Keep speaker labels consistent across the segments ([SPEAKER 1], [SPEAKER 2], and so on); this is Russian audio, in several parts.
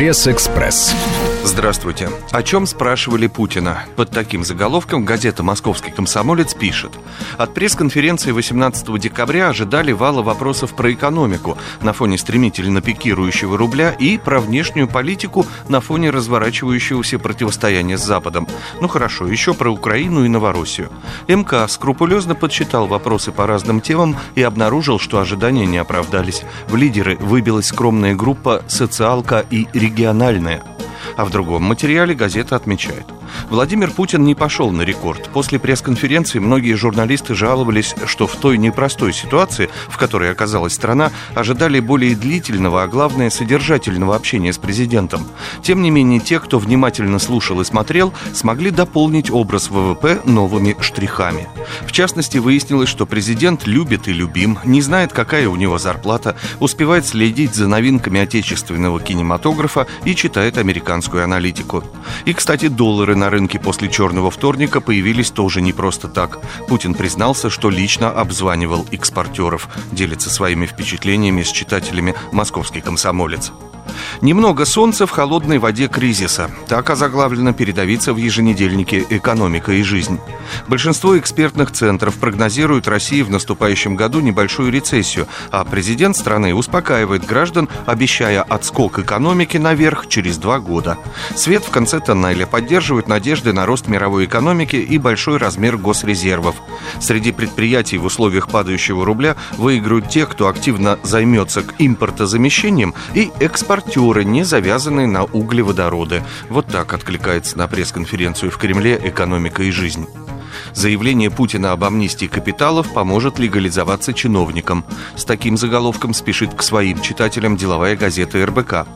[SPEAKER 1] Пресс-экспресс.
[SPEAKER 2] Здравствуйте. О чем спрашивали Путина? Под таким заголовком газета «Московский комсомолец» пишет. От пресс-конференции 18 декабря ожидали вала вопросов про экономику на фоне стремительно пикирующего рубля и про внешнюю политику на фоне разворачивающегося противостояния с Западом. Ну хорошо, еще про Украину и Новороссию. МК скрупулезно подсчитал вопросы по разным темам и обнаружил, что ожидания не оправдались. В лидеры выбилась скромная группа «Социалка» и «Региональная» региональные. А в другом материале газета отмечает. Владимир Путин не пошел на рекорд. После пресс-конференции многие журналисты жаловались, что в той непростой ситуации, в которой оказалась страна, ожидали более длительного, а главное, содержательного общения с президентом. Тем не менее, те, кто внимательно слушал и смотрел, смогли дополнить образ ВВП новыми штрихами. В частности, выяснилось, что президент любит и любим, не знает, какая у него зарплата, успевает следить за новинками отечественного кинематографа и читает американскую аналитику. И, кстати, доллары на рынке после черного вторника появились тоже не просто так. Путин признался, что лично обзванивал экспортеров, делится своими впечатлениями с читателями «Московский комсомолец». Немного солнца в холодной воде кризиса. Так озаглавлена передовица в еженедельнике «Экономика и жизнь». Большинство экспертных центров прогнозируют России в наступающем году небольшую рецессию, а президент страны успокаивает граждан, обещая отскок экономики наверх через два года. Свет в конце тоннеля поддерживает надежды на рост мировой экономики и большой размер госрезервов. Среди предприятий в условиях падающего рубля выиграют те, кто активно займется импортозамещением и экспортеры, не завязанные на углеводороды. Вот так откликается на пресс-конференцию в Кремле «Экономика и жизнь». Заявление Путина об амнистии капиталов поможет легализоваться чиновникам. С таким заголовком спешит к своим читателям деловая газета РБК.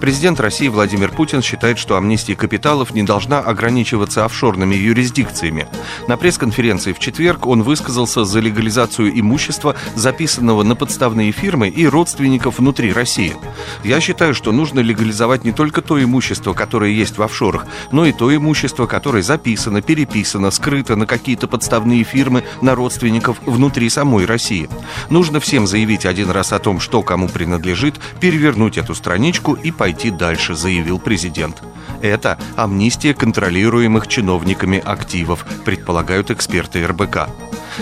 [SPEAKER 2] Президент России Владимир Путин считает, что амнистия капиталов не должна ограничиваться офшорными юрисдикциями. На пресс-конференции в четверг он высказался за легализацию имущества, записанного на подставные фирмы и родственников внутри России. Я считаю, что нужно легализовать не только то имущество, которое есть в офшорах, но и то имущество, которое записано, переписано, скрыто на какие-то подставные фирмы, на родственников внутри самой России. Нужно всем заявить один раз о том, что кому принадлежит, перевернуть эту страничку и пойти дальше, заявил президент. Это амнистия контролируемых чиновниками активов, предполагают эксперты РБК.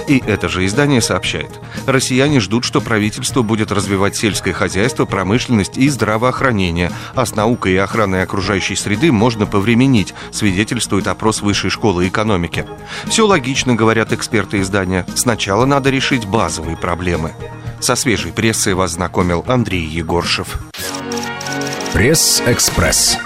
[SPEAKER 2] И это же издание сообщает. Россияне ждут, что правительство будет развивать сельское хозяйство, промышленность и здравоохранение, а с наукой и охраной окружающей среды можно повременить, свидетельствует опрос Высшей школы экономики. Все логично, говорят эксперты издания. Сначала надо решить базовые проблемы. Со свежей прессой вас знакомил Андрей Егоршев.
[SPEAKER 1] Пресс-экспресс.